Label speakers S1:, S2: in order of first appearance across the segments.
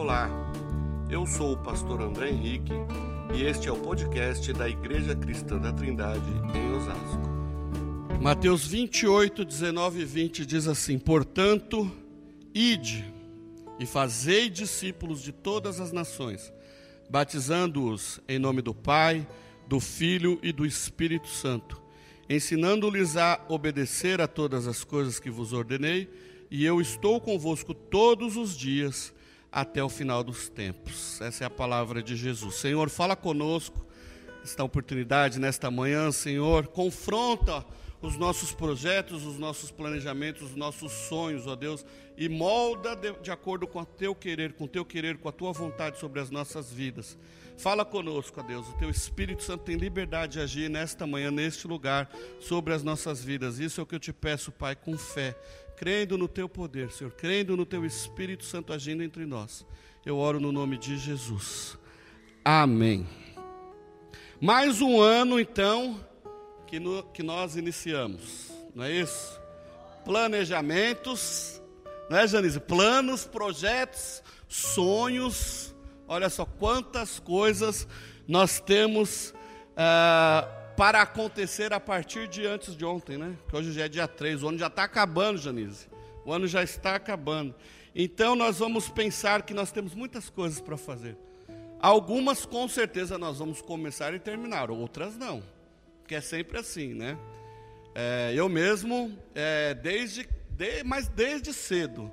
S1: Olá, eu sou o pastor André Henrique e este é o podcast da Igreja Cristã da Trindade em Osasco.
S2: Mateus 28, 19 e 20 diz assim: Portanto, ide e fazei discípulos de todas as nações, batizando-os em nome do Pai, do Filho e do Espírito Santo, ensinando-lhes a obedecer a todas as coisas que vos ordenei, e eu estou convosco todos os dias até o final dos tempos. Essa é a palavra de Jesus. Senhor, fala conosco esta oportunidade nesta manhã, Senhor, confronta os nossos projetos, os nossos planejamentos, os nossos sonhos, ó Deus, e molda de, de acordo com o teu querer, com o teu querer, com a tua vontade sobre as nossas vidas. Fala conosco, ó Deus, o teu Espírito Santo tem liberdade de agir nesta manhã, neste lugar, sobre as nossas vidas. Isso é o que eu te peço, Pai, com fé, crendo no teu poder, Senhor, crendo no teu Espírito Santo agindo entre nós. Eu oro no nome de Jesus. Amém. Mais um ano, então, que, no, que nós iniciamos, não é isso? Planejamentos, não é, Janice? Planos, projetos, sonhos. Olha só quantas coisas nós temos ah, para acontecer a partir de antes de ontem, né? Que hoje já é dia 3, o ano já está acabando, Janice. O ano já está acabando. Então nós vamos pensar que nós temos muitas coisas para fazer. Algumas com certeza nós vamos começar e terminar, outras não que é sempre assim, né? É, eu mesmo, é, desde, de, mas desde cedo,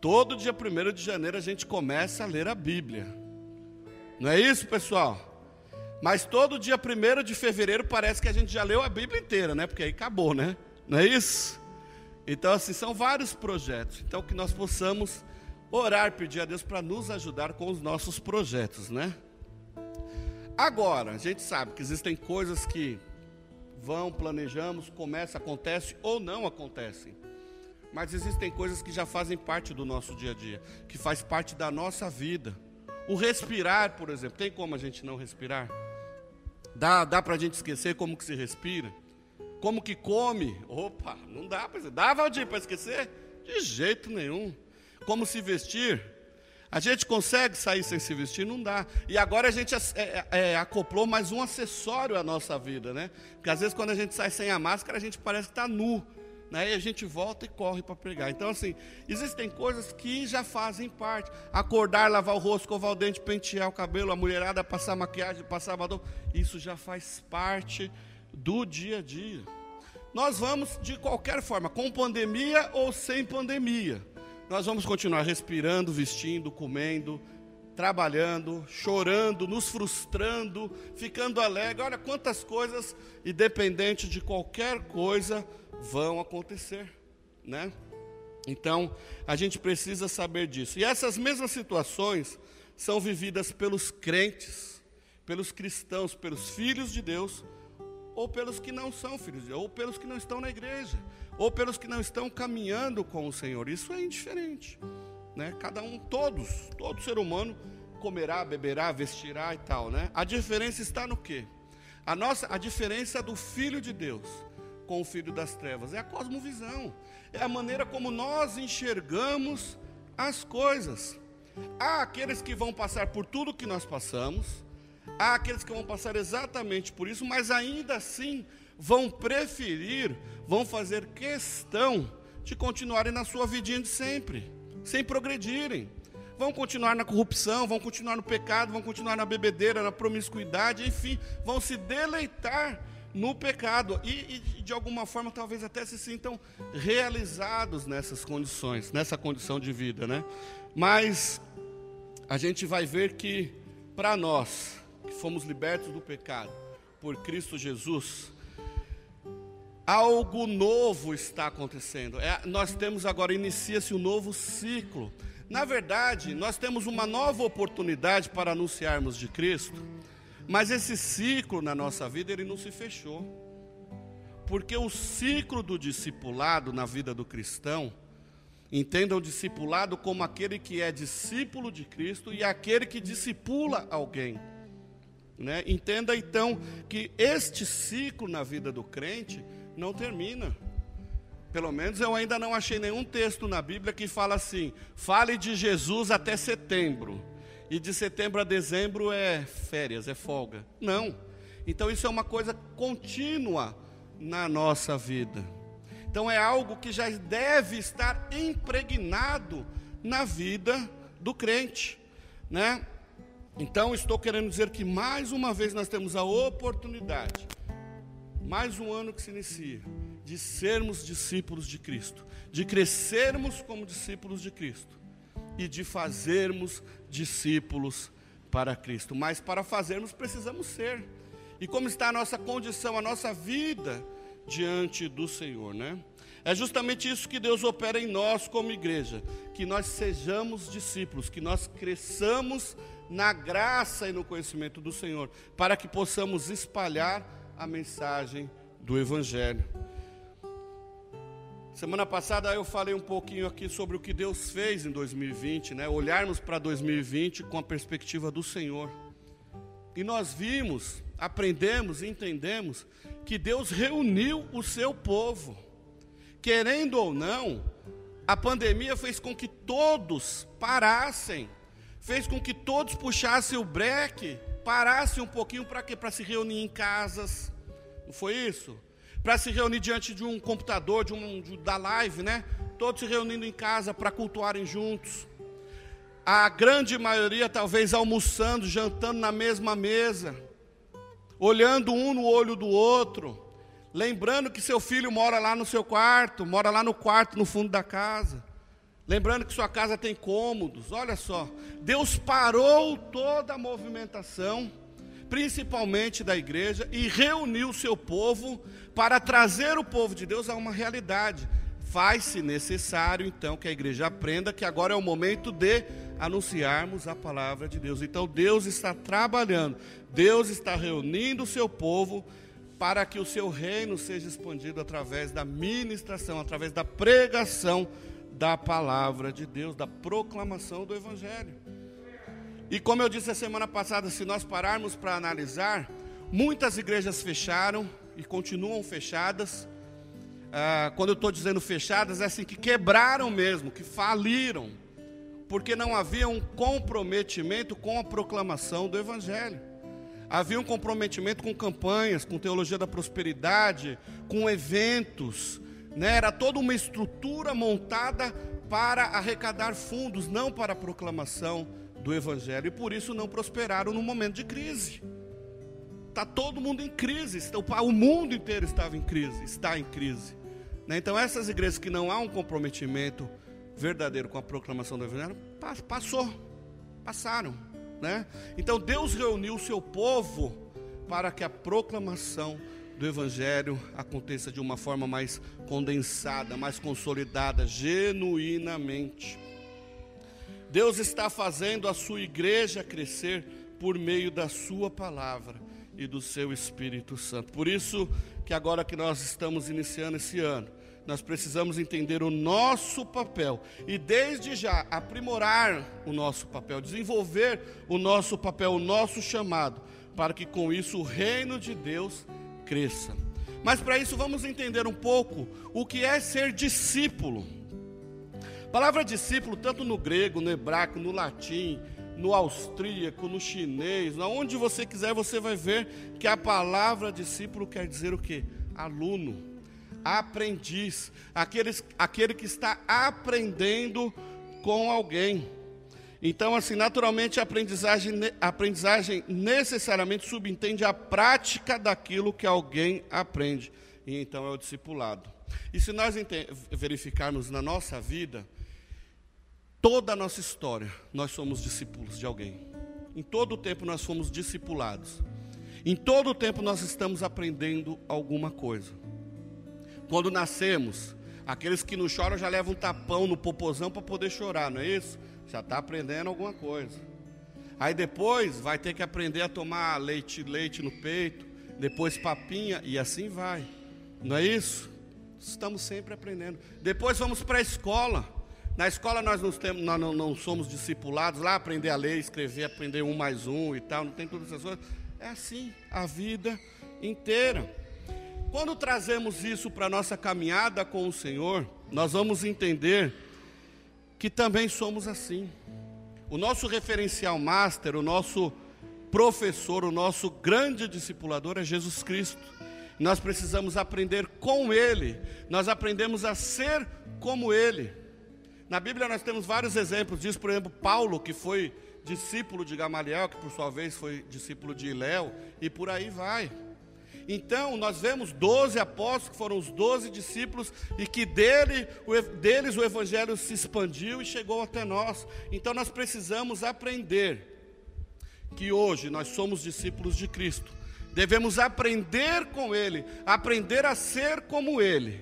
S2: todo dia 1 de janeiro a gente começa a ler a Bíblia. Não é isso, pessoal? Mas todo dia 1 de fevereiro parece que a gente já leu a Bíblia inteira, né? Porque aí acabou, né? Não é isso? Então, assim, são vários projetos. Então, que nós possamos orar, pedir a Deus para nos ajudar com os nossos projetos, né? Agora, a gente sabe que existem coisas que vão, planejamos, começa, acontece ou não acontecem. Mas existem coisas que já fazem parte do nosso dia a dia, que faz parte da nossa vida. O respirar, por exemplo, tem como a gente não respirar? Dá, dá para a gente esquecer como que se respira? Como que come? Opa, não dá para Dá, Valdir, para esquecer? De jeito nenhum. Como se vestir? A gente consegue sair sem se vestir? Não dá. E agora a gente é, é, é, acoplou mais um acessório à nossa vida, né? Porque às vezes quando a gente sai sem a máscara, a gente parece que está nu. Né? E a gente volta e corre para pregar. Então, assim, existem coisas que já fazem parte. Acordar, lavar o rosto, escovar o dente, pentear o cabelo, a mulherada passar maquiagem, passar batom. Isso já faz parte do dia a dia. Nós vamos de qualquer forma, com pandemia ou sem pandemia. Nós vamos continuar respirando, vestindo, comendo, trabalhando, chorando, nos frustrando, ficando alegre. Olha quantas coisas, independente de qualquer coisa, vão acontecer, né? Então, a gente precisa saber disso. E essas mesmas situações são vividas pelos crentes, pelos cristãos, pelos filhos de Deus, ou pelos que não são filhos de Deus, ou pelos que não estão na igreja ou pelos que não estão caminhando com o Senhor. Isso é indiferente. Né? Cada um, todos, todo ser humano comerá, beberá, vestirá e tal. Né? A diferença está no quê? A, nossa, a diferença do Filho de Deus com o Filho das Trevas é a cosmovisão, é a maneira como nós enxergamos as coisas. Há aqueles que vão passar por tudo que nós passamos, há aqueles que vão passar exatamente por isso, mas ainda assim vão preferir, vão fazer questão de continuarem na sua vidinha de sempre, sem progredirem. Vão continuar na corrupção, vão continuar no pecado, vão continuar na bebedeira, na promiscuidade, enfim, vão se deleitar no pecado e, e, de alguma forma talvez até se sintam realizados nessas condições, nessa condição de vida, né? Mas a gente vai ver que para nós que fomos libertos do pecado por Cristo Jesus, algo novo está acontecendo. É, nós temos agora, inicia-se um novo ciclo. Na verdade, nós temos uma nova oportunidade para anunciarmos de Cristo, mas esse ciclo na nossa vida, ele não se fechou. Porque o ciclo do discipulado na vida do cristão, entenda o discipulado como aquele que é discípulo de Cristo e aquele que discipula alguém. Né? Entenda então que este ciclo na vida do crente, não termina. Pelo menos eu ainda não achei nenhum texto na Bíblia que fala assim: fale de Jesus até setembro. E de setembro a dezembro é férias, é folga. Não. Então isso é uma coisa contínua na nossa vida. Então é algo que já deve estar impregnado na vida do crente, né? Então estou querendo dizer que mais uma vez nós temos a oportunidade, mais um ano que se inicia, de sermos discípulos de Cristo, de crescermos como discípulos de Cristo e de fazermos discípulos para Cristo. Mas para fazermos precisamos ser. E como está a nossa condição, a nossa vida diante do Senhor, né? É justamente isso que Deus opera em nós como igreja, que nós sejamos discípulos, que nós cresçamos na graça e no conhecimento do Senhor, para que possamos espalhar a mensagem do Evangelho. Semana passada eu falei um pouquinho aqui sobre o que Deus fez em 2020, né? Olharmos para 2020 com a perspectiva do Senhor. E nós vimos, aprendemos entendemos que Deus reuniu o seu povo. Querendo ou não, a pandemia fez com que todos parassem, fez com que todos puxassem o breque, parassem um pouquinho para quê? Para se reunir em casas. Não foi isso? Para se reunir diante de um computador, de um de, da live, né? Todos se reunindo em casa para cultuarem juntos. A grande maioria talvez almoçando, jantando na mesma mesa, olhando um no olho do outro Lembrando que seu filho mora lá no seu quarto, mora lá no quarto no fundo da casa. Lembrando que sua casa tem cômodos. Olha só, Deus parou toda a movimentação, principalmente da igreja, e reuniu o seu povo para trazer o povo de Deus a uma realidade. Faz-se necessário, então, que a igreja aprenda que agora é o momento de anunciarmos a palavra de Deus. Então, Deus está trabalhando, Deus está reunindo o seu povo para que o seu reino seja expandido através da ministração, através da pregação da palavra de Deus, da proclamação do Evangelho. E como eu disse a semana passada, se nós pararmos para analisar, muitas igrejas fecharam e continuam fechadas. Ah, quando eu estou dizendo fechadas, é assim que quebraram mesmo, que faliram, porque não havia um comprometimento com a proclamação do Evangelho. Havia um comprometimento com campanhas, com teologia da prosperidade, com eventos. Né? Era toda uma estrutura montada para arrecadar fundos, não para a proclamação do Evangelho. E por isso não prosperaram no momento de crise. Está todo mundo em crise, o mundo inteiro estava em crise, está em crise. Né? Então, essas igrejas que não há um comprometimento verdadeiro com a proclamação do Evangelho, passou, passaram. Né? Então Deus reuniu o seu povo para que a proclamação do Evangelho aconteça de uma forma mais condensada, mais consolidada, genuinamente. Deus está fazendo a sua igreja crescer por meio da sua palavra e do seu Espírito Santo. Por isso que agora que nós estamos iniciando esse ano, nós precisamos entender o nosso papel e, desde já, aprimorar o nosso papel, desenvolver o nosso papel, o nosso chamado, para que com isso o reino de Deus cresça. Mas para isso vamos entender um pouco o que é ser discípulo. A palavra discípulo, tanto no grego, no hebraico, no latim, no austríaco, no chinês, onde você quiser, você vai ver que a palavra discípulo quer dizer o que? Aluno aprendiz, aqueles, aquele que está aprendendo com alguém. Então, assim, naturalmente a aprendizagem, aprendizagem necessariamente subentende a prática daquilo que alguém aprende. E então é o discipulado. E se nós verificarmos na nossa vida, toda a nossa história, nós somos discípulos de alguém. Em todo o tempo nós fomos discipulados. Em todo o tempo nós estamos aprendendo alguma coisa. Quando nascemos, aqueles que não choram já levam um tapão no popozão para poder chorar, não é isso? Já está aprendendo alguma coisa. Aí depois vai ter que aprender a tomar leite, leite no peito, depois papinha e assim vai. Não é isso? Estamos sempre aprendendo. Depois vamos para a escola. Na escola nós, não, temos, nós não, não, somos discipulados, lá aprender a ler, escrever, aprender um mais um e tal, não tem todas essas coisas. É assim a vida inteira. quando trazemos isso para a nossa caminhada com o Senhor, nós vamos entender que também somos assim. O nosso referencial master, o nosso professor, o nosso grande discipulador é Jesus Cristo. Nós precisamos aprender com Ele, nós aprendemos a ser como Ele. Na Bíblia nós temos vários exemplos disso, por exemplo, Paulo, que foi discípulo de Gamaliel, que por sua vez foi discípulo de Iléu, e por aí vai. Então, nós vemos doze apóstolos, que foram os doze discípulos, e que dele, deles o evangelho se expandiu e chegou até nós. Então, nós precisamos aprender que hoje nós somos discípulos de Cristo. Devemos aprender com Ele, aprender a ser como Ele,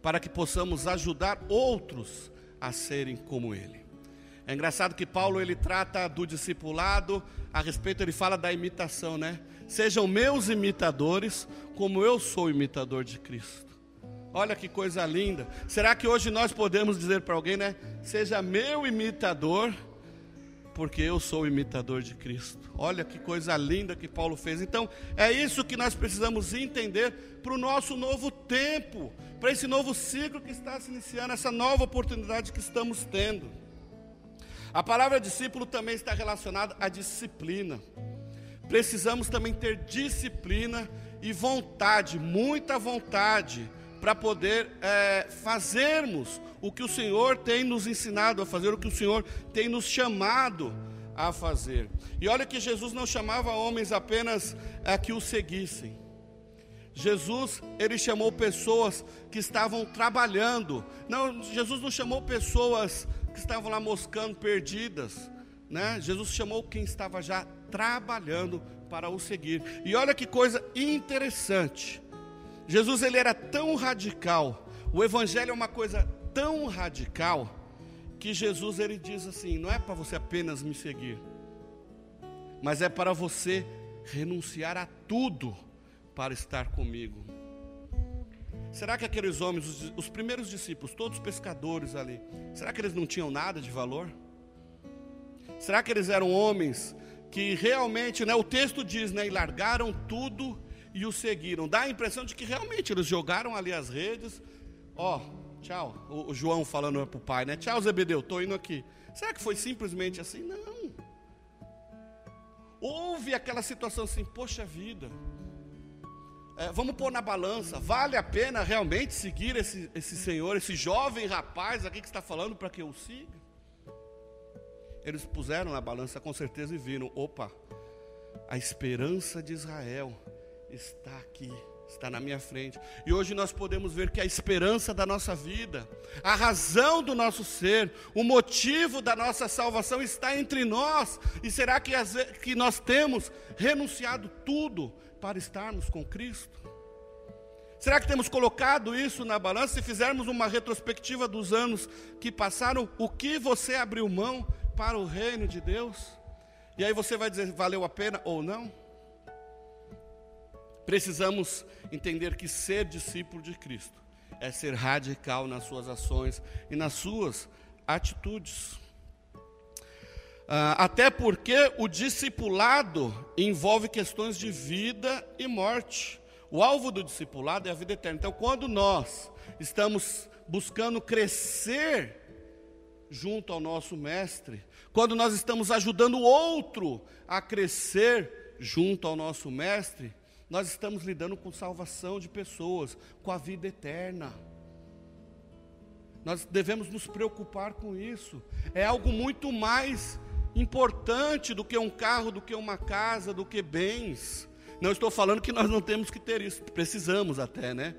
S2: para que possamos ajudar outros a serem como Ele. É engraçado que Paulo ele trata do discipulado, a respeito ele fala da imitação, né? Sejam meus imitadores, como eu sou imitador de Cristo. Olha que coisa linda. Será que hoje nós podemos dizer para alguém, né? Seja meu imitador, porque eu sou imitador de Cristo. Olha que coisa linda que Paulo fez. Então, é isso que nós precisamos entender para o nosso novo tempo, para esse novo ciclo que está se iniciando, essa nova oportunidade que estamos tendo. A palavra discípulo também está relacionada à disciplina. Precisamos também ter disciplina e vontade, muita vontade, para poder é, fazermos o que o Senhor tem nos ensinado a fazer, o que o Senhor tem nos chamado a fazer. E olha que Jesus não chamava homens apenas a que o seguissem. Jesus, ele chamou pessoas que estavam trabalhando. Não, Jesus não chamou pessoas que estavam lá moscando perdidas, né? Jesus chamou quem estava já trabalhando para o seguir. E olha que coisa interessante. Jesus ele era tão radical. O evangelho é uma coisa tão radical que Jesus ele diz assim: não é para você apenas me seguir, mas é para você renunciar a tudo para estar comigo. Será que aqueles homens, os, os, primeiros discípulos, todos pescadores ali, será que eles não tinham nada de valor? Será que eles eram homens que realmente, né, o texto diz, né, e largaram tudo e o seguiram? Dá a impressão de que realmente eles jogaram ali as redes, ó, tchau, o, o João falando para o pai, né, tchau Zebedeu, estou indo aqui. Será que foi simplesmente assim? Não. Houve aquela situação assim, poxa vida, é, vamos pôr na balança, vale a pena realmente seguir esse, esse senhor, esse jovem rapaz aqui que está falando para que eu siga? Eles puseram na balança com certeza e viram: opa, a esperança de Israel está aqui, está na minha frente. E hoje nós podemos ver que a esperança da nossa vida, a razão do nosso ser, o motivo da nossa salvação está entre nós. E será que, que nós temos renunciado tudo para estarmos com Cristo? Será que temos colocado isso na balança? Se fizermos uma retrospectiva dos anos que passaram, o que você abriu mão para o reino de Deus? E aí você vai dizer, valeu a pena ou não? Precisamos entender que ser discípulo de Cristo é ser radical nas suas ações e nas suas atitudes. Ah, até porque o discipulado envolve questões de vida e morte. O alvo do discipulado é a vida eterna. Então, quando nós estamos buscando crescer junto ao nosso Mestre, quando nós estamos ajudando o outro a crescer junto ao nosso Mestre, nós estamos lidando com salvação de pessoas, com a vida eterna. Nós devemos nos preocupar com isso. É algo muito mais importante do que um carro, do que uma casa, do que bens. Não estou falando que nós não temos que ter isso, precisamos até, né?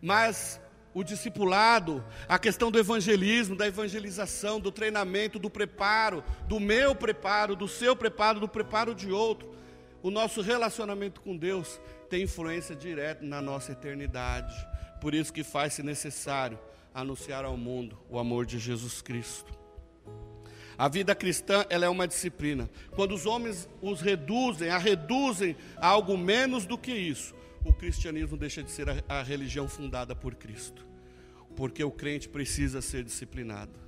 S2: Mas o discipulado, a questão do evangelismo, da evangelização, do treinamento, do preparo, do meu preparo, do seu preparo, do preparo de outro, o nosso relacionamento com Deus tem influência direta na nossa eternidade. Por isso que faz-se necessário anunciar ao mundo o amor de Jesus Cristo. A vida cristã ela é uma disciplina. Quando os homens os reduzem, a reduzem a algo menos do que isso, o cristianismo deixa de ser a, a religião fundada por Cristo. Porque o crente precisa ser disciplinado.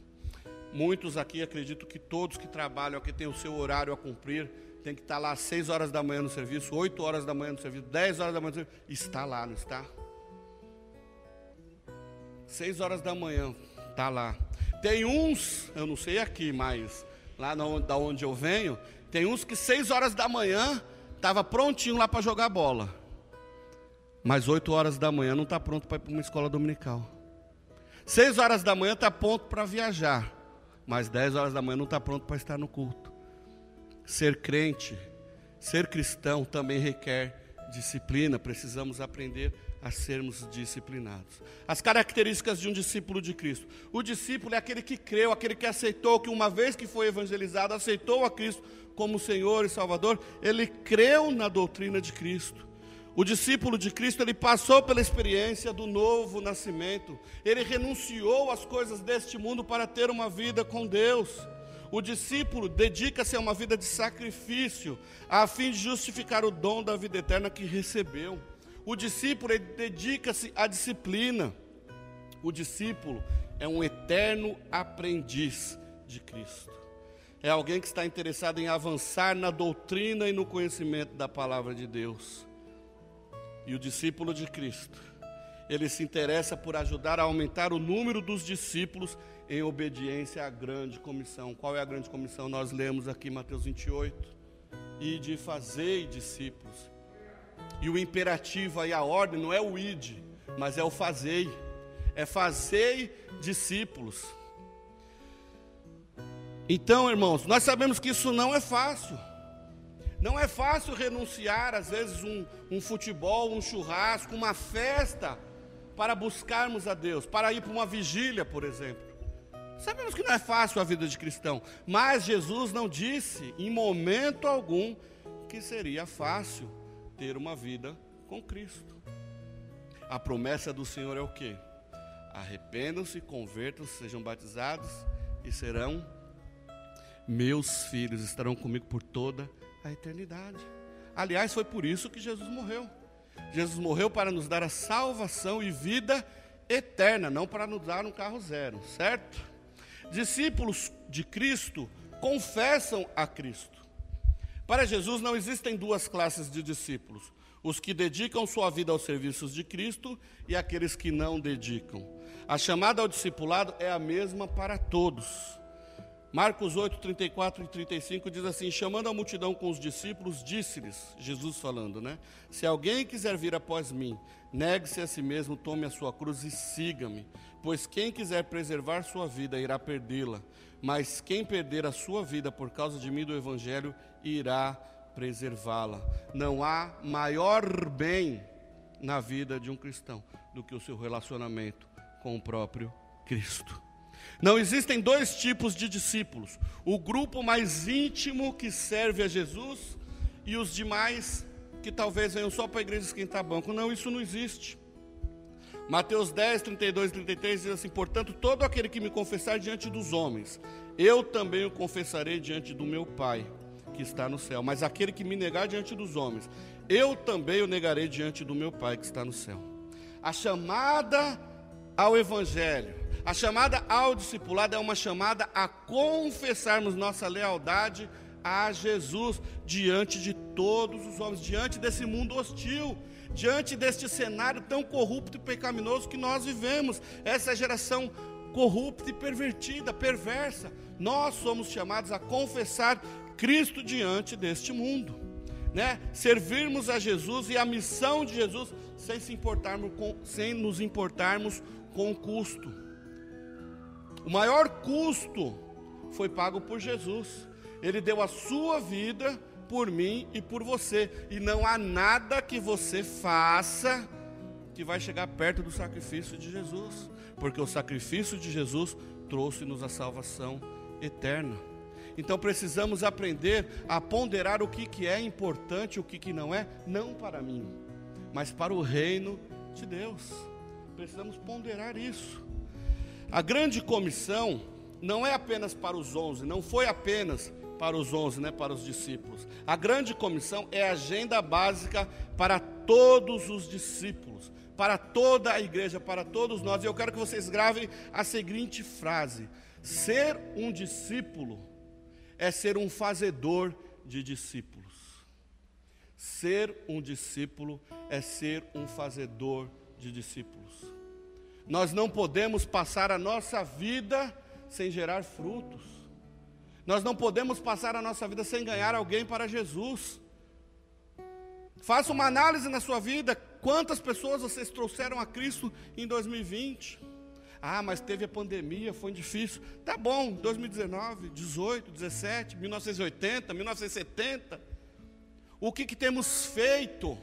S2: Muitos aqui acreditam que todos que trabalham, que têm o seu horário a cumprir, tem que estar lá às 6 horas da manhã no serviço, 8 horas da manhã no serviço, 10 horas da manhã no serviço, está lá, não está? Seis horas da manhã, tá lá. Tem uns, eu não sei aqui, mas lá da onde eu venho, tem uns que seis horas da manhã estava prontinho lá para jogar bola. Mas oito horas da manhã não está pronto para ir para uma escola dominical. Seis horas da manhã está pronto para viajar. Mas dez horas da manhã não está pronto para estar no culto. Ser crente, ser cristão também requer disciplina. Precisamos aprender a sermos disciplinados. As características de um discípulo de Cristo. O discípulo é aquele que creu, aquele que aceitou, que uma vez que foi evangelizado, aceitou a Cristo como Senhor e Salvador, ele creu na doutrina de Cristo. O discípulo de Cristo, ele passou pela experiência do novo nascimento. Ele renunciou às coisas deste mundo para ter uma vida com Deus. O discípulo dedica-se a uma vida de sacrifício, a fim de justificar o dom da vida eterna que recebeu. O discípulo dedica-se à disciplina. O discípulo é um eterno aprendiz de Cristo. É alguém que está interessado em avançar na doutrina e no conhecimento da palavra de Deus. E o discípulo de Cristo, ele se interessa por ajudar a aumentar o número dos discípulos em obediência à grande comissão. Qual é a grande comissão? Nós lemos aqui Mateus 28. E de fazer discípulos. E o imperativo aí, a ordem, não é o id, mas é o fazei. É fazei discípulos. Então, irmãos, nós sabemos que isso não é fácil. Não é fácil renunciar, às vezes, um, um futebol, um churrasco, uma festa, para buscarmos a Deus, para ir para uma vigília, por exemplo. Sabemos que não é fácil a vida de cristão, mas Jesus não disse, em momento algum, que seria fácil ter uma vida com Cristo. A promessa do Senhor é o quê? Arrependam-se, convertam-se, sejam batizados e serão meus filhos, estarão comigo por toda a a eternidade. Aliás, foi por isso que Jesus morreu. Jesus morreu para nos dar a salvação e vida eterna, não para nos dar um carro zero, certo? Discípulos de Cristo confessam a Cristo. Para Jesus não existem duas classes de discípulos: os que dedicam sua vida aos serviços de Cristo e aqueles que não dedicam. A chamada ao discipulado é a mesma para todos. Marcos 8, 34 e 35 diz assim: Chamando a multidão com os discípulos, disse-lhes, Jesus falando, né? Se alguém quiser vir após mim, negue-se a si mesmo, tome a sua cruz e siga-me. Pois quem quiser preservar sua vida irá perdê-la, mas quem perder a sua vida por causa de mim do Evangelho irá preservá-la. Não há maior bem na vida de um cristão do que o seu relacionamento com o próprio Cristo. Não existem dois tipos de discípulos: o grupo mais íntimo que serve a Jesus e os demais que talvez venham só para a igreja esquentar banco. Não, isso não existe. Mateus 10, 32 e 33 diz assim: Portanto, todo aquele que me confessar diante dos homens, eu também o confessarei diante do meu Pai que está no céu. Mas aquele que me negar diante dos homens, eu também o negarei diante do meu Pai que está no céu. A chamada ao Evangelho a chamada ao discipulado é uma chamada a confessarmos nossa lealdade a Jesus diante de todos os homens, diante desse mundo hostil, diante deste cenário tão corrupto e pecaminoso que nós vivemos, essa geração corrupta e pervertida, perversa. Nós somos chamados a confessar Cristo diante deste mundo, né? Servirmos a Jesus e a missão de Jesus sem se importarmos com, sem nos importarmos com o custo. O maior custo foi pago por Jesus. Ele deu a sua vida por mim e por você. E não há nada que você faça que vai chegar perto do sacrifício de Jesus. Porque o sacrifício de Jesus trouxe-nos a salvação eterna. Então precisamos aprender a ponderar o que, que é importante e o que, que não é, não para mim, mas para o reino de Deus. Precisamos ponderar isso. A grande comissão não é apenas para os onze, não foi apenas para os onze, né, para os discípulos. A grande comissão é a agenda básica para todos os discípulos, para toda a igreja, para todos nós. E eu quero que vocês gravem a seguinte frase: Ser um discípulo é ser um fazedor de discípulos. Ser um discípulo é ser um fazedor de discípulos. Nós não podemos passar a nossa vida sem gerar frutos. Nós não podemos passar a nossa vida sem ganhar alguém para Jesus. Faça uma análise na sua vida. Quantas pessoas vocês trouxeram a Cristo em 2020? Ah, mas teve a pandemia, foi difícil. Tá bom, 2019, 18, 17, 1980, 1970. O que, que temos feito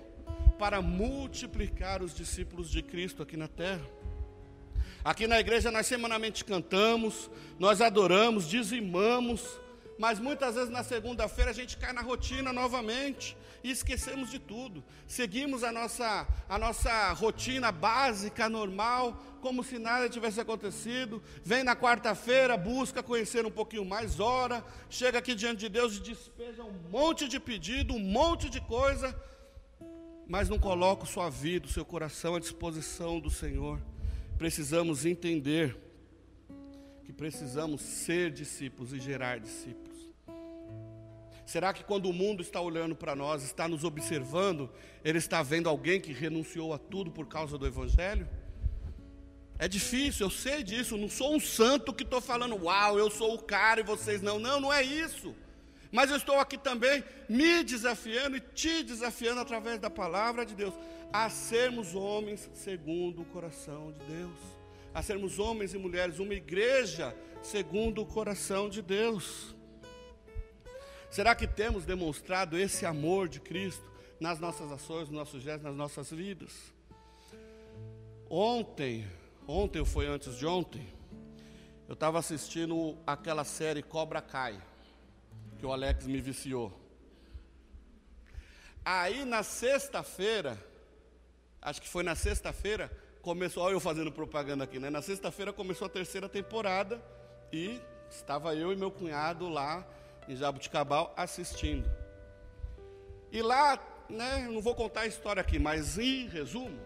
S2: para multiplicar os discípulos de Cristo aqui na terra? Aqui na igreja nós semanalmente cantamos, nós adoramos, dizimamos, mas muitas vezes na segunda-feira a gente cai na rotina novamente e esquecemos de tudo. Seguimos a nossa, a nossa rotina básica, normal, como se nada tivesse acontecido. Vem na quarta-feira, busca conhecer um pouquinho mais, ora, chega aqui diante de Deus e despeja um monte de pedido, um monte de coisa, mas não coloca sua vida, o seu coração à disposição do Senhor precisamos entender que precisamos ser discípulos e gerar discípulos. Será que quando o mundo está olhando para nós, está nos observando, ele está vendo alguém que renunciou a tudo por causa do Evangelho? É difícil, eu sei disso, não sou um santo que estou falando, uau, eu sou o cara e vocês não. Não, não é isso. Mas eu estou aqui também me desafiando e te desafiando através da palavra de Deus a sermos homens segundo o coração de Deus, a sermos homens e mulheres, uma igreja segundo o coração de Deus. Será que temos demonstrado esse amor de Cristo nas nossas ações, nos nossos gestos, nas nossas vidas? Ontem, ontem ou foi antes de ontem, eu estava assistindo aquela série Cobra Kai, que o Alex me viciou. Aí na sexta-feira, acho que foi na sexta-feira, começou, olha eu fazendo propaganda aqui, né? Na sexta-feira começou a terceira temporada e estava eu e meu cunhado lá em Jabuticabal assistindo. E lá, né, não vou contar a história aqui, mas em resumo,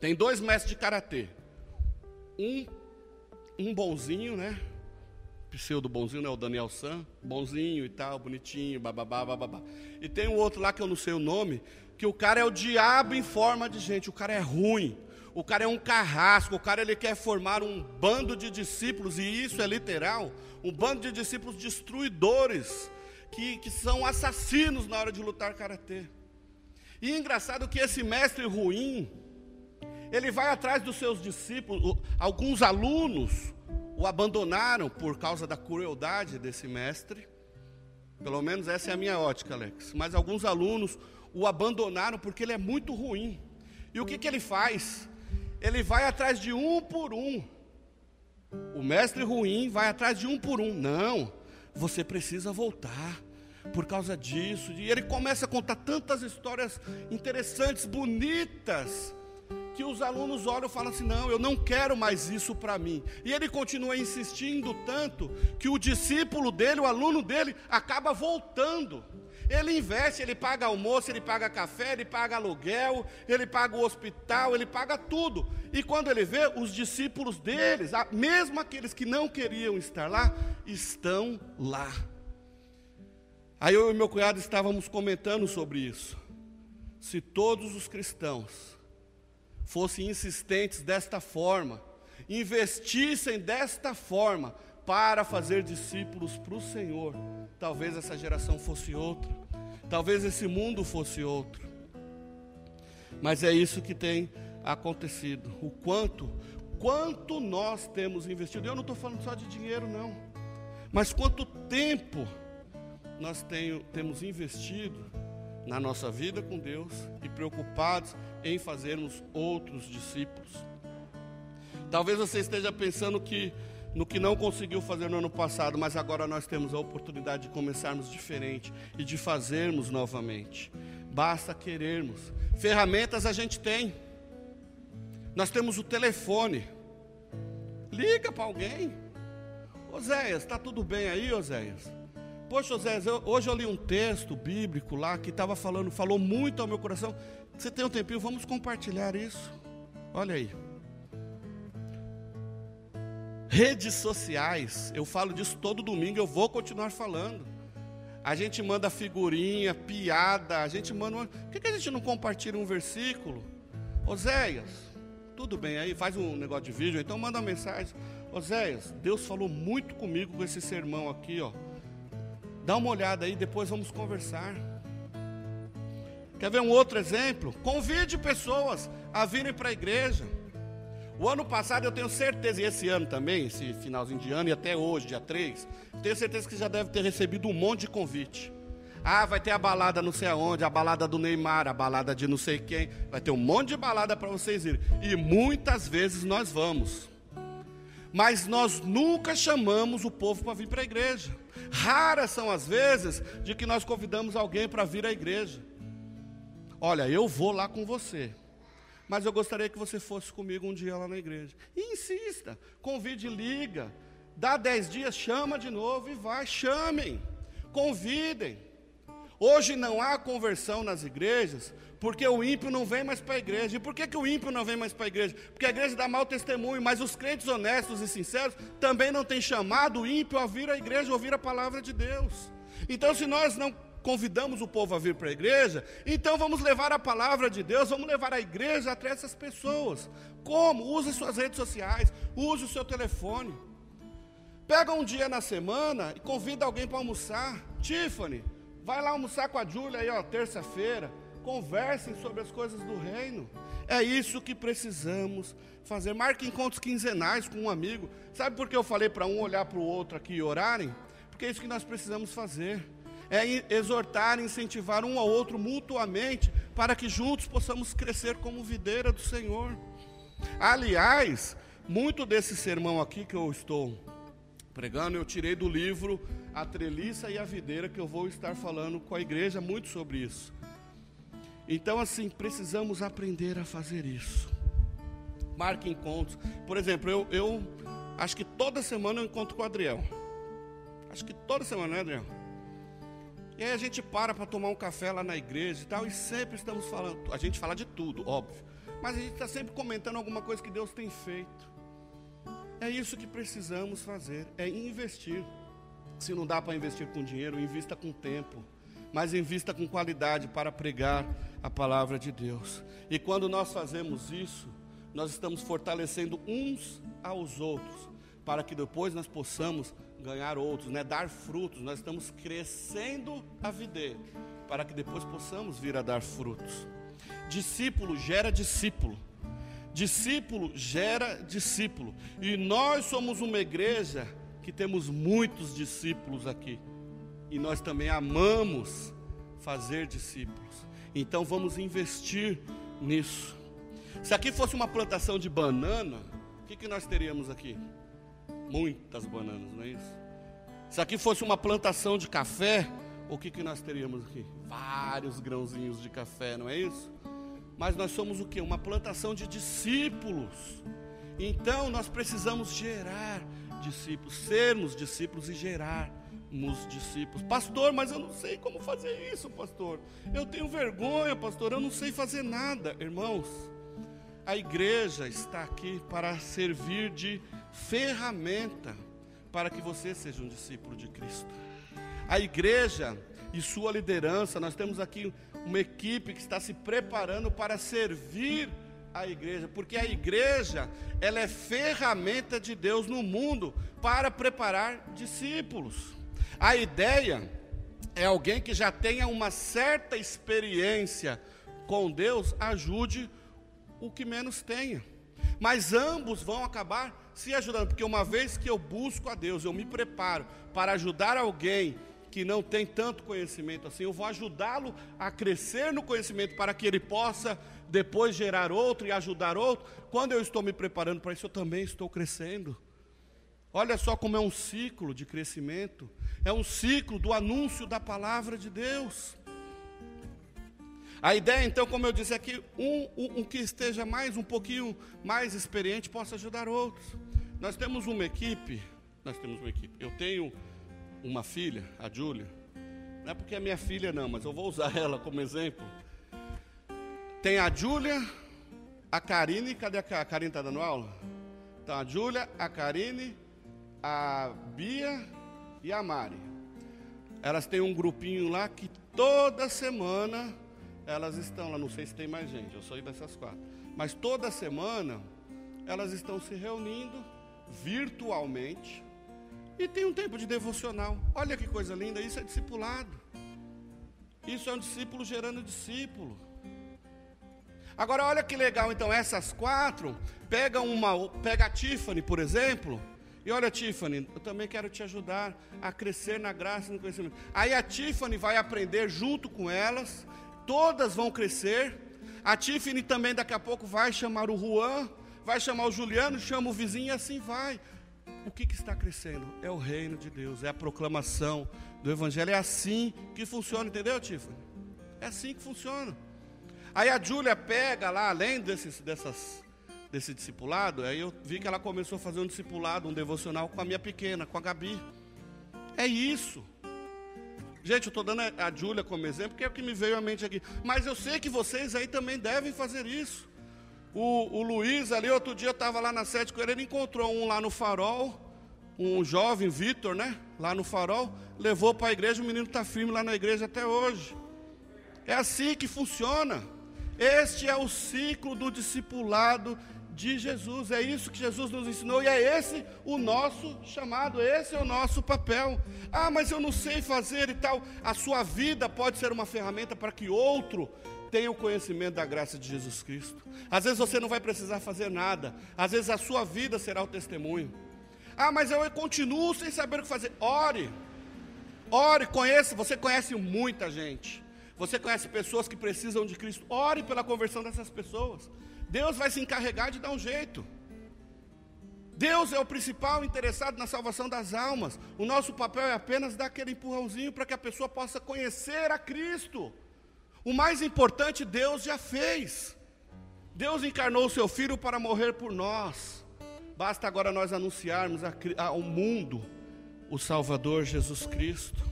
S2: tem dois mestres de karatê. Um um bonzinho, né? Pseudo bonzinho, né? O Daniel San, bonzinho e tal, bonitinho, bababá, bababá. E tem um outro lá que eu não sei o nome, que o cara é o diabo em forma de gente, o cara é ruim, o cara é um carrasco, o cara ele quer formar um bando de discípulos, e isso é literal, um bando de discípulos destruidores, que, que são assassinos na hora de lutar karatê. E engraçado que esse mestre ruim, ele vai atrás dos seus discípulos, alguns alunos o abandonaram por causa da crueldade desse mestre. Pelo menos essa é a minha ótica, Alex. Mas alguns alunos o abandonaram porque ele é muito ruim. E o que, que ele faz? Ele vai atrás de um por um. O mestre ruim vai atrás de um por um. Não, você precisa voltar por causa disso. E ele começa a contar tantas histórias interessantes, bonitas que os alunos olham e falam assim: não, eu não quero mais isso para mim. E ele continua insistindo tanto que o discípulo dele, o aluno dele, acaba voltando. Ele investe, ele paga almoço, ele paga café, ele paga aluguel, ele paga o hospital, ele paga tudo. E quando ele vê, os discípulos deles, mesmo aqueles que não queriam estar lá, estão lá. Aí eu e meu cunhado estávamos comentando sobre isso. Se todos os cristãos fossem insistentes desta forma, investissem desta forma para fazer discípulos para o Senhor, talvez essa geração fosse outra, talvez esse mundo fosse outro. Mas é isso que tem acontecido. O quanto, quanto nós temos investido. Eu não estou falando só de dinheiro, não. Mas quanto tempo nós tenho, temos investido na nossa vida com Deus e preocupados em fazermos outros discípulos. Talvez você esteja pensando que no que não conseguiu fazer no ano passado, mas agora nós temos a oportunidade de começarmos diferente e de fazermos novamente. Basta querermos. Ferramentas a gente tem. Nós temos o telefone. Liga para alguém. Oséias, está tudo bem aí, Oséias? Poxa, eu, hoje eu li um texto bíblico lá que estava falando, falou muito ao meu coração. Você tem um tempinho, vamos compartilhar isso. Olha aí. Redes sociais, eu falo disso todo domingo, eu vou continuar falando. A gente manda figurinha, piada, a gente manda. Uma... Por que, que a gente não compartilha um versículo? Oséias, tudo bem, aí faz um negócio de vídeo, então manda uma mensagem. Oséias, Deus falou muito comigo com esse sermão aqui, ó. Dá uma olhada aí, depois vamos conversar. Quer ver um outro exemplo? Convide pessoas a virem para a igreja. O ano passado eu tenho certeza, e esse ano também, esse finalzinho de ano e até hoje, dia 3, tenho certeza que já deve ter recebido um monte de convite. Ah, vai ter a balada não sei aonde, a balada do Neymar, a balada de não sei quem. Vai ter um monte de balada para vocês irem. E muitas vezes nós vamos. Mas nós nunca chamamos o povo para vir para a igreja. Raras são as vezes de que nós convidamos alguém para vir à igreja. Olha, eu vou lá com você. Mas eu gostaria que você fosse comigo um dia lá na igreja. E insista, convide, liga. Dá dez dias, chama de novo e vai. Chamem, convidem. Hoje não há conversão nas igrejas, porque o ímpio não vem mais para a igreja. E por que, que o ímpio não vem mais para a igreja? Porque a igreja dá mau testemunho, mas os crentes honestos e sinceros também não têm chamado o ímpio a vir à igreja, ouvir a palavra de Deus. Então, se nós não convidamos o povo a vir para a igreja, então vamos levar a palavra de Deus, vamos levar a igreja até essas pessoas. Como? Use suas redes sociais, use o seu telefone. Pega um dia na semana e convida alguém para almoçar. Tiffany, vai lá almoçar com a Júlia aí, ó, terça-feira. Conversem sobre as coisas do reino. É isso que precisamos fazer. Marque encontros quinzenais com um amigo. Sabe por que eu falei para um olhar para o outro aqui e orarem? Porque é isso que nós precisamos fazer é exortar, incentivar um ao outro mutuamente, para que juntos possamos crescer como videira do Senhor. Aliás, muito desse sermão aqui que eu estou pregando, eu tirei do livro A Treliça e a Videira, que eu vou estar falando com a igreja muito sobre isso. Então, assim, precisamos aprender a fazer isso. Marque encontros. Por exemplo, eu, eu acho que toda semana eu encontro com o Adriel. Acho que toda semana, né, Adriel? E aí a gente para para tomar um café lá na igreja e tal, e sempre estamos falando, a gente fala de tudo, óbvio, mas a gente está sempre comentando alguma coisa que Deus tem feito. É isso que precisamos fazer, é investir. Se não dá para investir com dinheiro, invista com tempo, mas invista com qualidade para pregar a palavra de Deus. E quando nós fazemos isso, nós estamos fortalecendo uns aos outros, para que depois nós possamos ganhar outros, né? dar frutos. Nós estamos crescendo a videira para que depois possamos vir a dar frutos. Discípulo gera discípulo. Discípulo gera discípulo. E nós somos uma igreja que temos muitos discípulos aqui. E nós também amamos fazer discípulos. Então vamos investir nisso. Se aqui fosse uma plantação de banana, o que, que nós teríamos aqui? Muitas bananas, não é isso? Se aqui fosse uma plantação de café, o que, que nós teríamos aqui? Vários grãozinhos de café, não é isso? Mas nós somos o que? Uma plantação de discípulos. Então nós precisamos gerar discípulos, sermos discípulos e gerarmos discípulos. Pastor, mas eu não sei como fazer isso, pastor. Eu tenho vergonha, pastor, eu não sei fazer nada. Irmãos, a igreja está aqui para servir de ferramenta para que você seja um discípulo de Cristo. A igreja e sua liderança, nós temos aqui uma equipe que está se preparando para servir a igreja, porque a igreja, ela é ferramenta de Deus no mundo para preparar discípulos. A ideia é alguém que já tenha uma certa experiência com Deus, ajude o que menos tenha. Mas ambos vão acabar se ajudando, porque uma vez que eu busco a Deus, eu me preparo para ajudar alguém que não tem tanto conhecimento assim, eu vou ajudá-lo a crescer no conhecimento para que ele possa depois gerar outro e ajudar outro. Quando eu estou me preparando para isso, eu também estou crescendo. Olha só como é um ciclo de crescimento, é um ciclo do anúncio da palavra de Deus. A ideia, então, como eu disse aqui, um, um, um, que esteja mais, um pouquinho mais experiente, possa ajudar outros. Nós temos uma equipe, nós temos uma equipe. Eu tenho uma filha, a Júlia. Não é porque é minha filha, não, mas eu vou usar ela como exemplo. Tem a Júlia, a Karine, cadê a? A Karine está dando aula? Então, a Júlia, a Karine, a Bia e a Mari. Elas têm um grupinho lá que toda semana elas estão lá, não sei se tem mais gente, eu sou dessas quatro. Mas toda semana elas estão se reunindo virtualmente e tem um tempo de devocional. Olha que coisa linda, isso é discipulado. Isso é um discípulo gerando discípulo. Agora olha que legal, então essas quatro, pega uma, pega a Tiffany, por exemplo, e olha, Tiffany, eu também quero te ajudar a crescer na graça e no conhecimento. Aí a Tiffany vai aprender junto com elas, todas vão crescer. A Tiffany também daqui a pouco vai chamar o Juan, vai chamar o Juliano, chama o vizinho e assim vai. O que, que está crescendo? É o reino de Deus, é a proclamação do Evangelho. É assim que funciona, entendeu, Tiffany? É assim que funciona. Aí a Júlia pega lá, além desses, dessas, desse discipulado, aí eu vi que ela começou a fazer um discipulado, um devocional com a minha pequena, com a Gabi. É isso. Gente, eu estou dando a Júlia como exemplo, porque é o que me veio à mente aqui. Mas eu sei que vocês aí também devem fazer isso. O, o Luiz ali, outro dia eu estava lá na sede com ele, ele encontrou um lá no farol, um jovem, Vitor, né? Lá no farol, levou para a igreja, o menino está firme lá na igreja até hoje. É assim que funciona. Este é o ciclo do discipulado de Jesus. É isso que Jesus nos ensinou e é esse o nosso chamado, esse é o nosso papel. Ah, mas eu não sei fazer e tal. A sua vida pode ser uma ferramenta para que outro tenha o conhecimento da graça de Jesus Cristo. Às vezes você não vai precisar fazer nada, às vezes a sua vida será o testemunho. Ah, mas eu continuo sem saber o que fazer. Ore, ore, conheça. Você conhece muita gente, você conhece pessoas que precisam de Cristo. Ore pela conversão dessas pessoas. Deus vai se encarregar de dar um jeito. Deus é o principal interessado na salvação das almas. O nosso papel é apenas dar aquele empurrãozinho para que a pessoa possa conhecer a Cristo. O mais importante Deus já fez. Deus encarnou o seu filho para morrer por nós. Basta agora nós anunciarmos ao mundo o Salvador Jesus Cristo.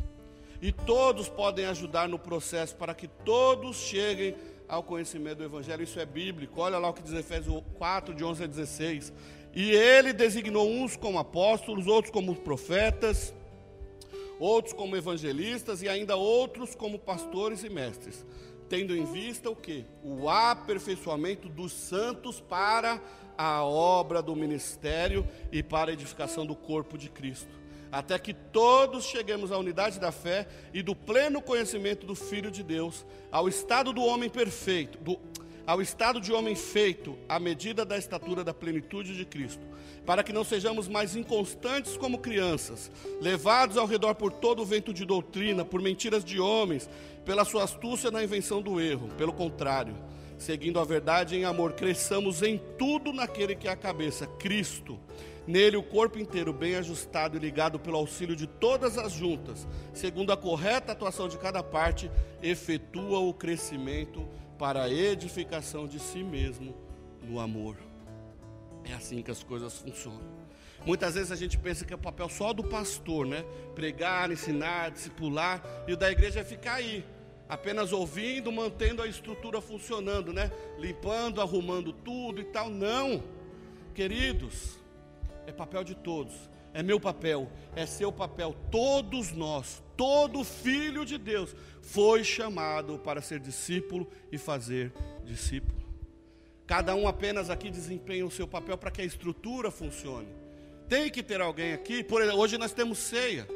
S2: E todos podem ajudar no processo para que todos cheguem ao conhecimento do Evangelho. Isso é bíblico. Olha lá o que diz Efésios 4, de 11 a 16. E ele designou uns como apóstolos, outros como profetas, outros como evangelistas e ainda outros como pastores e mestres, tendo em vista o que? O aperfeiçoamento dos santos para a obra do ministério e para a edificação do corpo de Cristo, até que todos cheguemos à unidade da fé e do pleno conhecimento do Filho de Deus, ao estado do homem perfeito, do, ao estado de homem feito à medida da estatura da plenitude de Cristo para que não sejamos mais inconstantes como crianças, levados ao redor por todo o vento de doutrina, por mentiras de homens, pela sua astúcia na invenção do erro. Pelo contrário, seguindo a verdade em amor, cresçamos em tudo naquele que é a cabeça, Cristo. Nele o corpo inteiro, bem ajustado e ligado pelo auxílio de todas as juntas, segundo a correta atuação de cada parte, efetua o crescimento para a edificação de si mesmo no amor. É assim que as coisas funcionam. Muitas vezes a gente pensa que é o papel só do pastor, né? Pregar, ensinar, discipular, e o da igreja é ficar aí, apenas ouvindo, mantendo a estrutura funcionando, né? Limpando, arrumando tudo e tal. Não, queridos, é papel de todos. É meu papel, é seu papel. Todos nós, todo filho de Deus foi chamado para ser discípulo e fazer discípulo. Cada um apenas aqui desempenha o seu papel para que a estrutura funcione. Tem que ter alguém aqui, por hoje nós temos ceia.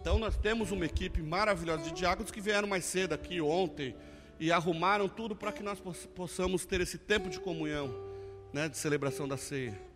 S2: Então nós temos uma equipe maravilhosa de diáconos que vieram mais cedo aqui ontem e arrumaram tudo para que nós possamos ter esse tempo de comunhão, né, de celebração da ceia.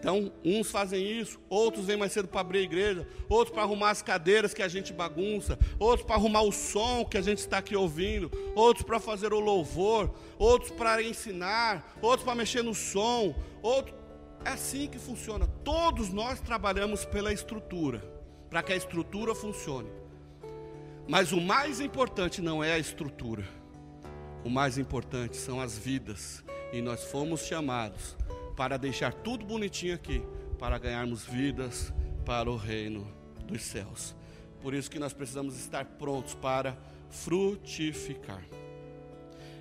S2: Então, uns fazem isso, outros vêm mais cedo para abrir a igreja, outros para arrumar as cadeiras que a gente bagunça, outros para arrumar o som que a gente está aqui ouvindo, outros para fazer o louvor, outros para ensinar, outros para mexer no som, outros. É assim que funciona. Todos nós trabalhamos pela estrutura, para que a estrutura funcione. Mas o mais importante não é a estrutura, o mais importante são as vidas, e nós fomos chamados para deixar tudo bonitinho aqui, para ganharmos vidas para o reino dos céus. Por isso que nós precisamos estar prontos para frutificar.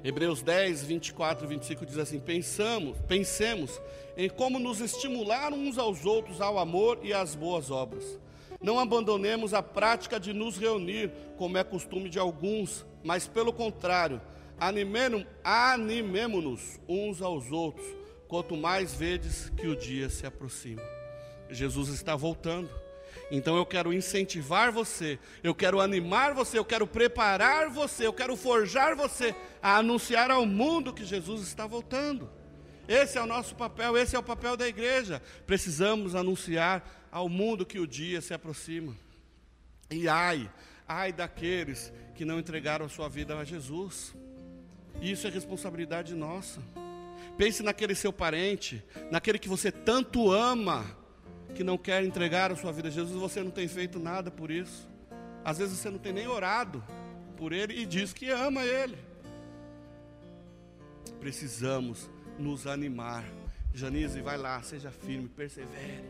S2: Hebreus 10, 24 e 25 diz assim: Pensamos, pensemos em como nos estimular uns aos outros ao amor e às boas obras. Não abandonemos a prática de nos reunir, como é costume de alguns, mas pelo contrário, animemo-nos uns aos outros, quanto mais vedes que o dia se aproxima. Jesus está voltando. Então eu quero incentivar você, eu quero animar você, eu quero preparar você, eu quero forjar você a anunciar ao mundo que Jesus está voltando. Esse é o nosso papel, esse é o papel da igreja. Precisamos anunciar ao mundo que o dia se aproxima. E ai, ai daqueles que não entregaram a sua vida a Jesus. Isso é responsabilidade nossa. Pense naquele seu parente, naquele que você tanto ama, que não quer entregar a sua vida a Jesus você não tem feito nada por isso. Às vezes você não tem nem orado por ele e diz que ama ele. Precisamos nos animar. Janice, vai lá, seja firme, persevere.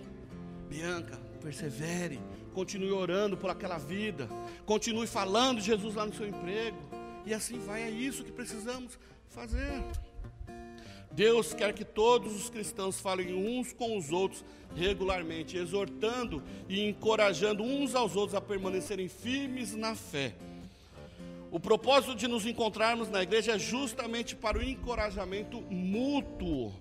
S2: Bianca, persevere. Continue orando por aquela vida. Continue falando de Jesus lá no seu emprego. E assim vai, é isso que precisamos fazer. Deus quer que todos os cristãos falem uns com os outros regularmente, exortando e encorajando uns aos outros a permanecerem firmes na fé. O propósito de nos encontrarmos na igreja é justamente para o encorajamento mútuo,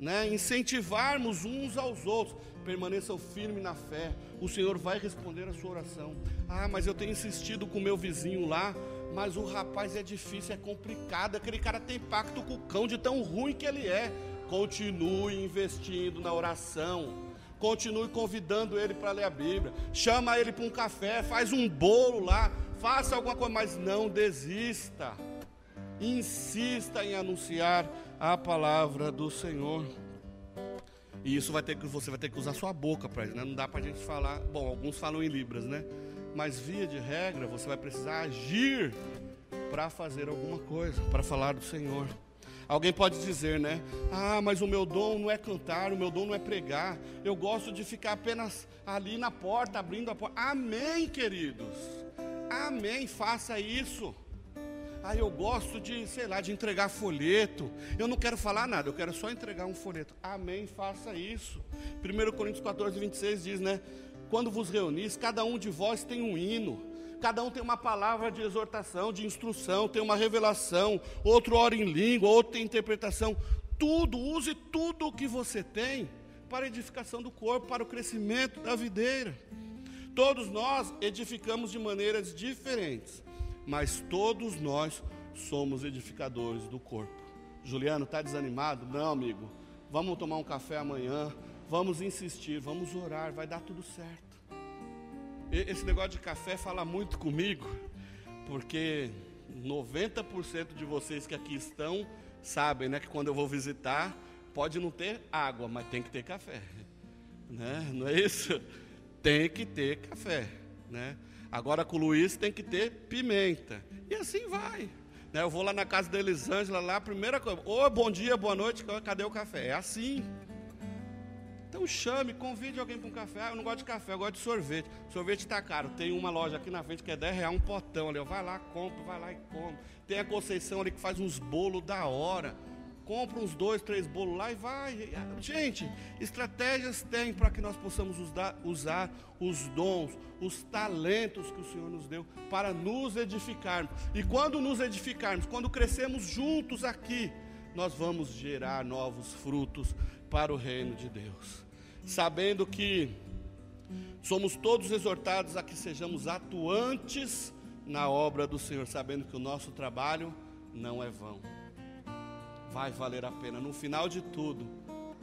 S2: né? incentivarmos uns aos outros. Permaneçam firmes na fé, o Senhor vai responder a sua oração. Ah, mas eu tenho insistido com meu vizinho lá, mas o rapaz é difícil, é complicado. Aquele cara tem pacto com o cão de tão ruim que ele é. Continue investindo na oração. Continue convidando ele para ler a Bíblia. Chama ele para um café, faz um bolo lá faça alguma coisa, mas não desista. Insista em anunciar a palavra do Senhor. E isso vai ter que você vai ter que usar sua boca para isso, né? Não dá para a gente falar. Bom, alguns falam em libras, né? Mas via de regra, você vai precisar agir para fazer alguma coisa, para falar do Senhor. Alguém pode dizer, né? Ah, mas o meu dom não é cantar, o meu dom não é pregar. Eu gosto de ficar apenas ali na porta, abrindo a porta. Amém, queridos. Amém, faça isso. Ah, eu gosto de, sei lá, de entregar folheto. Eu não quero falar nada, eu quero só entregar um folheto. Amém, faça isso. 1 Coríntios 14, 26 diz, né? Quando vos reunis, cada um de vós tem um hino. Cada um tem uma palavra de exortação, de instrução, tem uma revelação, outro ora em língua, outro tem interpretação. Tudo, use tudo o que você tem para a edificação do corpo, para o crescimento da videira. Todos nós edificamos de maneiras diferentes, mas todos nós somos edificadores do corpo. Juliano, está desanimado? Não, amigo. Vamos tomar um café amanhã. Vamos insistir, vamos orar, vai dar tudo certo. Esse negócio de café fala muito comigo, porque 90% de vocês que aqui estão sabem, né, que quando eu vou visitar, pode não ter água, mas tem que ter café. Né? Não é isso? tem que ter café, né? Agora com o Luiz tem que ter pimenta. E assim vai. Né? Eu vou lá na casa da Elisângela, lá, primeira coisa, ô bom dia, boa noite, cadê o café? É assim. Então chame, convide alguém para um café. Ah, eu não gosto de café, eu gosto de sorvete. Sorvete está caro. Tem uma loja aqui na frente que é 10 reais, um potão ali. Vai lá, compra, vai lá e compra. Tem a Conceição ali que faz uns bolos da hora compra uns dois, três bolos lá e vai. Gente, estratégias tem para que nós possamos usar, usar os dons, os talentos que o Senhor nos deu para nos edificarmos. E quando nos edificarmos, quando crescemos juntos aqui, nós vamos gerar novos frutos para o reino de Deus. Sabendo que somos todos exortados a que sejamos atuantes na obra do Senhor, sabendo que o nosso trabalho não é vão vai valer a pena. No final de tudo,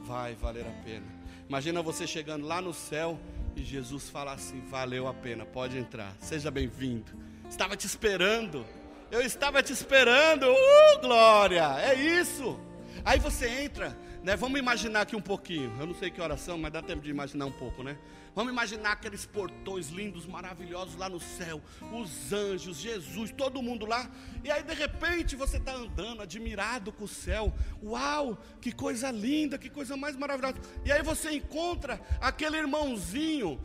S2: vai valer a pena. Imagina você chegando lá no céu e Jesus fala assim: valeu a pena, pode entrar, seja bem-vindo. Estava te esperando, eu estava te esperando, uh, glória, é isso. Aí você entra, né? Vamos imaginar aqui um pouquinho. Eu não sei que oração, mas dá tempo de imaginar um pouco, né? Vamos imaginar aqueles portões lindos, maravilhosos lá no céu, os anjos, Jesus, todo mundo lá. E aí de repente você está andando, admirado com o céu. Uau, que coisa linda, que coisa mais maravilhosa. E aí você encontra aquele irmãozinho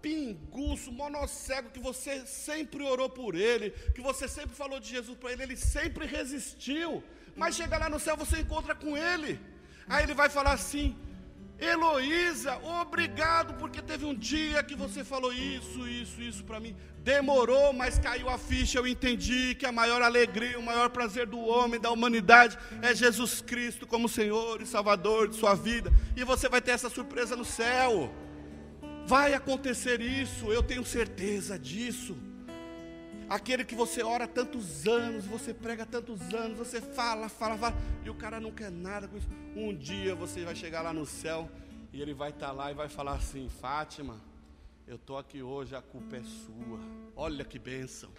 S2: pinguço, monocego, que você sempre orou por ele, que você sempre falou de Jesus para ele, ele sempre resistiu. Mas chega lá no céu, você encontra com ele. Aí ele vai falar assim: Heloísa, obrigado, porque teve um dia que você falou isso, isso, isso para mim. Demorou, mas caiu a ficha. Eu entendi que a maior alegria, o maior prazer do homem, da humanidade, é Jesus Cristo como Senhor e Salvador de sua vida. E você vai ter essa surpresa no céu. Vai acontecer isso, eu tenho certeza disso. Aquele que você ora tantos anos, você prega tantos anos, você fala, fala, fala, e o cara não quer nada com isso. Um dia você vai chegar lá no céu e ele vai estar tá lá e vai falar assim: Fátima, eu estou aqui hoje, a culpa é sua. Olha que bênção.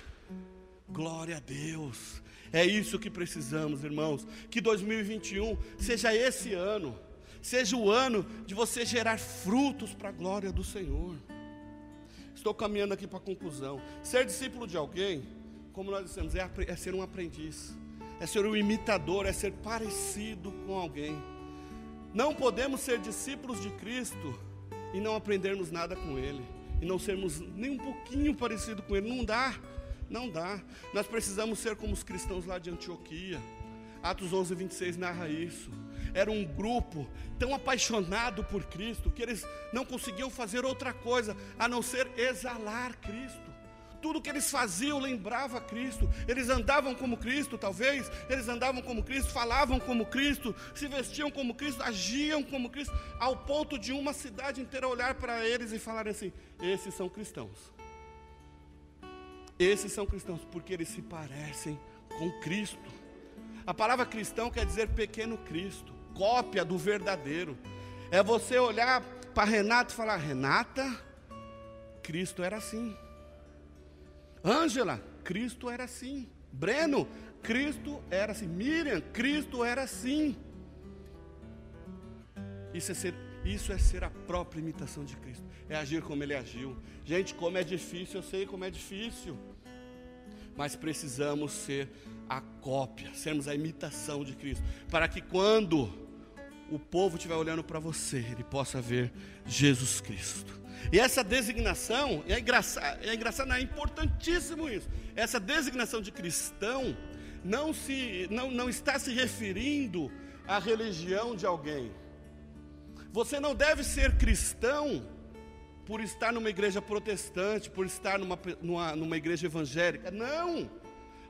S2: Glória a Deus. É isso que precisamos, irmãos. Que 2021 seja esse ano, seja o ano de você gerar frutos para a glória do Senhor. Estou caminhando aqui para a conclusão. Ser discípulo de alguém, como nós dissemos, é, é ser um aprendiz, é ser um imitador, é ser parecido com alguém. Não podemos ser discípulos de Cristo e não aprendermos nada com Ele, e não sermos nem um pouquinho parecido com Ele. Não dá, não dá. Nós precisamos ser como os cristãos lá de Antioquia. Atos 11, 26 narra isso era um grupo tão apaixonado por Cristo que eles não conseguiam fazer outra coisa a não ser exalar Cristo. Tudo que eles faziam lembrava Cristo. Eles andavam como Cristo, talvez. Eles andavam como Cristo, falavam como Cristo, se vestiam como Cristo, agiam como Cristo, ao ponto de uma cidade inteira olhar para eles e falar assim: esses são cristãos. Esses são cristãos porque eles se parecem com Cristo. A palavra cristão quer dizer pequeno Cristo cópia do verdadeiro. É você olhar para Renata e falar: Renata, Cristo era assim. Ângela, Cristo era assim. Breno, Cristo era assim. Miriam, Cristo era assim. Isso é ser, isso é ser a própria imitação de Cristo. É agir como ele agiu. Gente, como é difícil, eu sei como é difícil. Mas precisamos ser a cópia, sermos a imitação de Cristo. Para que quando o povo estiver olhando para você, ele possa ver Jesus Cristo. E essa designação, é engraçado, é engraçado, é importantíssimo isso. Essa designação de cristão não, se, não, não está se referindo à religião de alguém. Você não deve ser cristão por estar numa igreja protestante, por estar numa, numa, numa igreja evangélica. Não!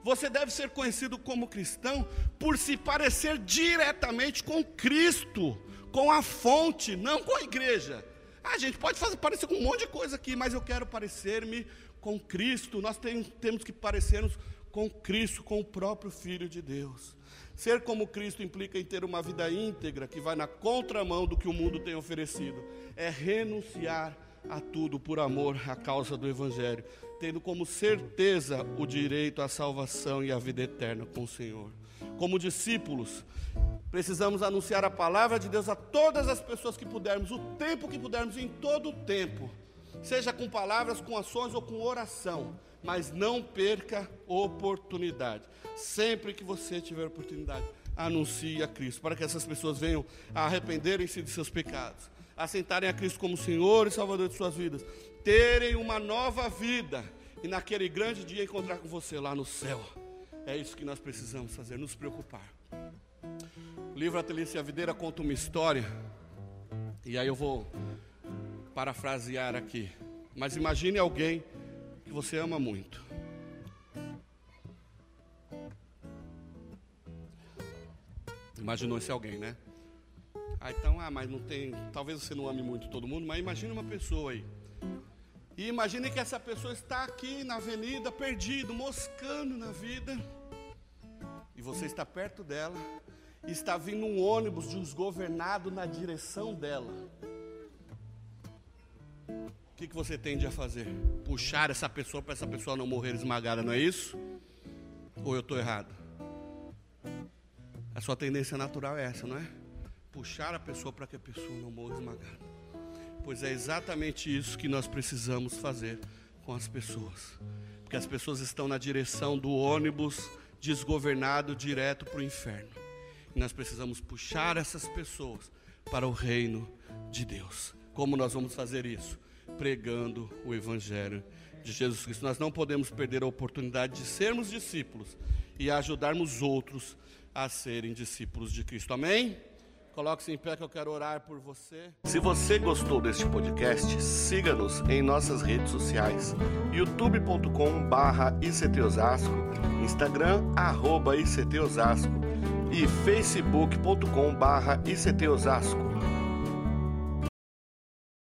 S2: Você deve ser conhecido como cristão por se parecer diretamente com Cristo, com a fonte, não com a igreja. A gente pode fazer parecer com um monte de coisa aqui, mas eu quero parecer-me com Cristo. Nós tem, temos que parecermos com Cristo, com o próprio Filho de Deus. Ser como Cristo implica em ter uma vida íntegra que vai na contramão do que o mundo tem oferecido. É renunciar a tudo por amor à causa do Evangelho tendo como certeza o direito à salvação e à vida eterna com o Senhor. Como discípulos, precisamos anunciar a palavra de Deus a todas as pessoas que pudermos, o tempo que pudermos, em todo o tempo, seja com palavras, com ações ou com oração, mas não perca oportunidade. Sempre que você tiver oportunidade, anuncie a Cristo, para que essas pessoas venham a arrependerem-se de seus pecados, aceitarem a Cristo como Senhor e Salvador de suas vidas terem uma nova vida e naquele grande dia encontrar com você lá no céu. É isso que nós precisamos fazer, nos preocupar. O livro Atelícia Videira conta uma história, e aí eu vou parafrasear aqui. Mas imagine alguém que você ama muito. Imaginou esse alguém, né? Ah, então, ah, mas não tem. Talvez você não ame muito todo mundo, mas imagine uma pessoa aí e imagine que essa pessoa está aqui na avenida, perdido, moscando na vida. E você está perto dela. E está vindo um ônibus desgovernado na direção dela. O que, que você tende a fazer? Puxar essa pessoa para essa pessoa não morrer esmagada, não é isso? Ou eu estou errado? A sua tendência natural é essa, não é? Puxar a pessoa para que a pessoa não morra esmagada. Pois é exatamente isso que nós precisamos fazer com as pessoas. Porque as pessoas estão na direção do ônibus desgovernado direto para o inferno. E nós precisamos puxar essas pessoas para o reino de Deus. Como nós vamos fazer isso? Pregando o Evangelho de Jesus Cristo. Nós não podemos perder a oportunidade de sermos discípulos e ajudarmos outros a serem discípulos de Cristo. Amém? Coloque-se em pé que eu quero orar por você.
S1: Se você gostou deste podcast, siga-nos em nossas redes sociais: youtube.com barra Osasco, Instagram arroba ICT Osasco e facebook.com barra Osasco.